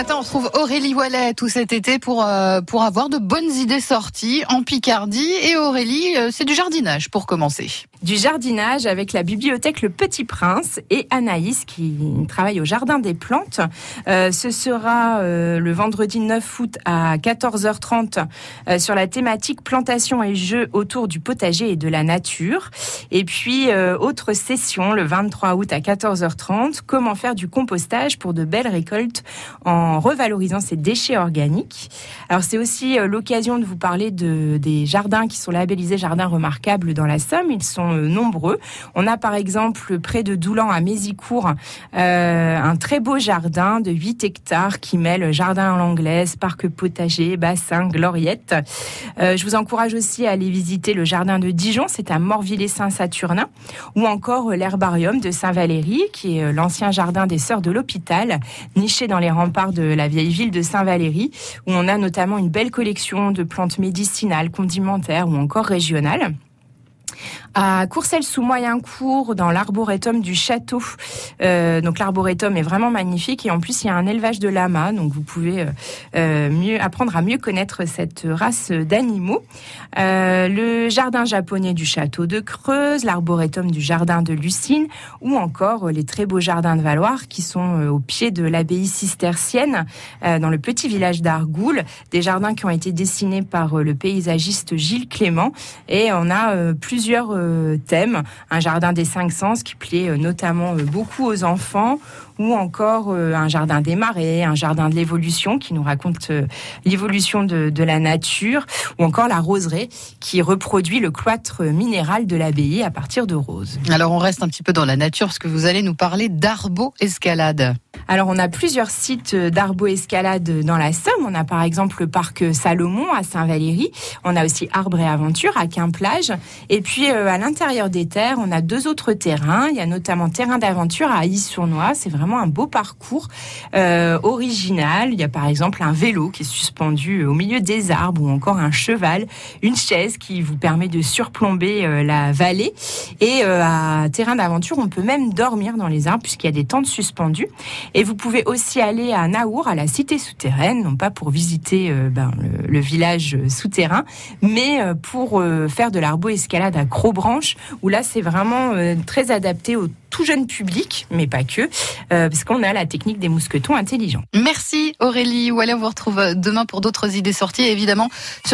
matin, on retrouve Aurélie Wallet tout cet été pour, euh, pour avoir de bonnes idées sorties en Picardie. Et Aurélie, euh, c'est du jardinage pour commencer. Du jardinage avec la bibliothèque Le Petit Prince et Anaïs qui travaille au Jardin des Plantes. Euh, ce sera le vendredi 9 août à 14h30 sur la thématique plantation et jeux autour du potager et de la nature. Et puis, autre session le 23 août à 14h30, comment faire du compostage pour de belles récoltes en revalorisant ces déchets organiques. Alors c'est aussi euh, l'occasion de vous parler de, des jardins qui sont labellisés jardins remarquables dans la Somme. Ils sont euh, nombreux. On a par exemple près de Doulan à Mézicourt euh, un très beau jardin de 8 hectares qui mêle jardin à l'anglaise, parc potager, bassin, gloriette. je vous encourage aussi à aller visiter le jardin de Dijon, c'est à Morvillers-Saint-Saturnin, ou encore l'herbarium de Saint-Valéry, qui est l'ancien jardin des Sœurs de l'Hôpital, niché dans les remparts de la vieille ville de Saint-Valéry, où on a notamment une belle collection de plantes médicinales, condimentaires ou encore régionales à Courcelles sous moyen cours dans l'arboretum du château. Euh, donc l'arboretum est vraiment magnifique et en plus il y a un élevage de lamas, donc vous pouvez euh, euh, mieux apprendre à mieux connaître cette race d'animaux. le jardin japonais du château de Creuse, l'arboretum du jardin de Lucine ou encore les très beaux jardins de Valoir qui sont au pied de l'abbaye cistercienne dans le petit village d'Argoul, des jardins qui ont été dessinés par le paysagiste Gilles Clément et on a plusieurs euh, thème, un jardin des cinq sens qui plaît euh, notamment euh, beaucoup aux enfants, ou encore un jardin des marais, un jardin de l'évolution qui nous raconte l'évolution de, la nature, ou encore la roseraie qui reproduit le cloître minéral de l'abbaye à partir de roses. Alors on reste un petit peu dans la nature parce que vous allez nous parler d'arbo-escalade. Alors, on a plusieurs sites d'arbo-escalade dans la Somme. On a par exemple le parc Salomon à Saint-Valéry. On a aussi Arbre et Aventure à Quimplage. Et puis, euh, à l'intérieur des terres, on a deux autres terrains. Il y a notamment Terrain d'aventure à Is-sur-Noix. C'est vraiment un beau parcours euh, original. Il y a par exemple un vélo qui est suspendu au milieu des arbres ou encore un cheval, une chaise qui vous permet de surplomber euh, la vallée. Et à Terrain d'aventure, on peut même dormir dans les arbres puisqu'il y a des tentes suspendues. Et vous pouvez aussi aller à Naour, à la cité souterraine, non pas pour visiter euh, ben, le, village souterrain, mais euh, pour euh, faire de l'arbo-escalade à Crobranche, où là c'est vraiment très adapté au tout jeune public, mais pas que, parce qu'on a la technique des mousquetons intelligents. Merci Aurélie. Ou allez, on vous retrouve demain pour d'autres idées sorties, évidemment, sur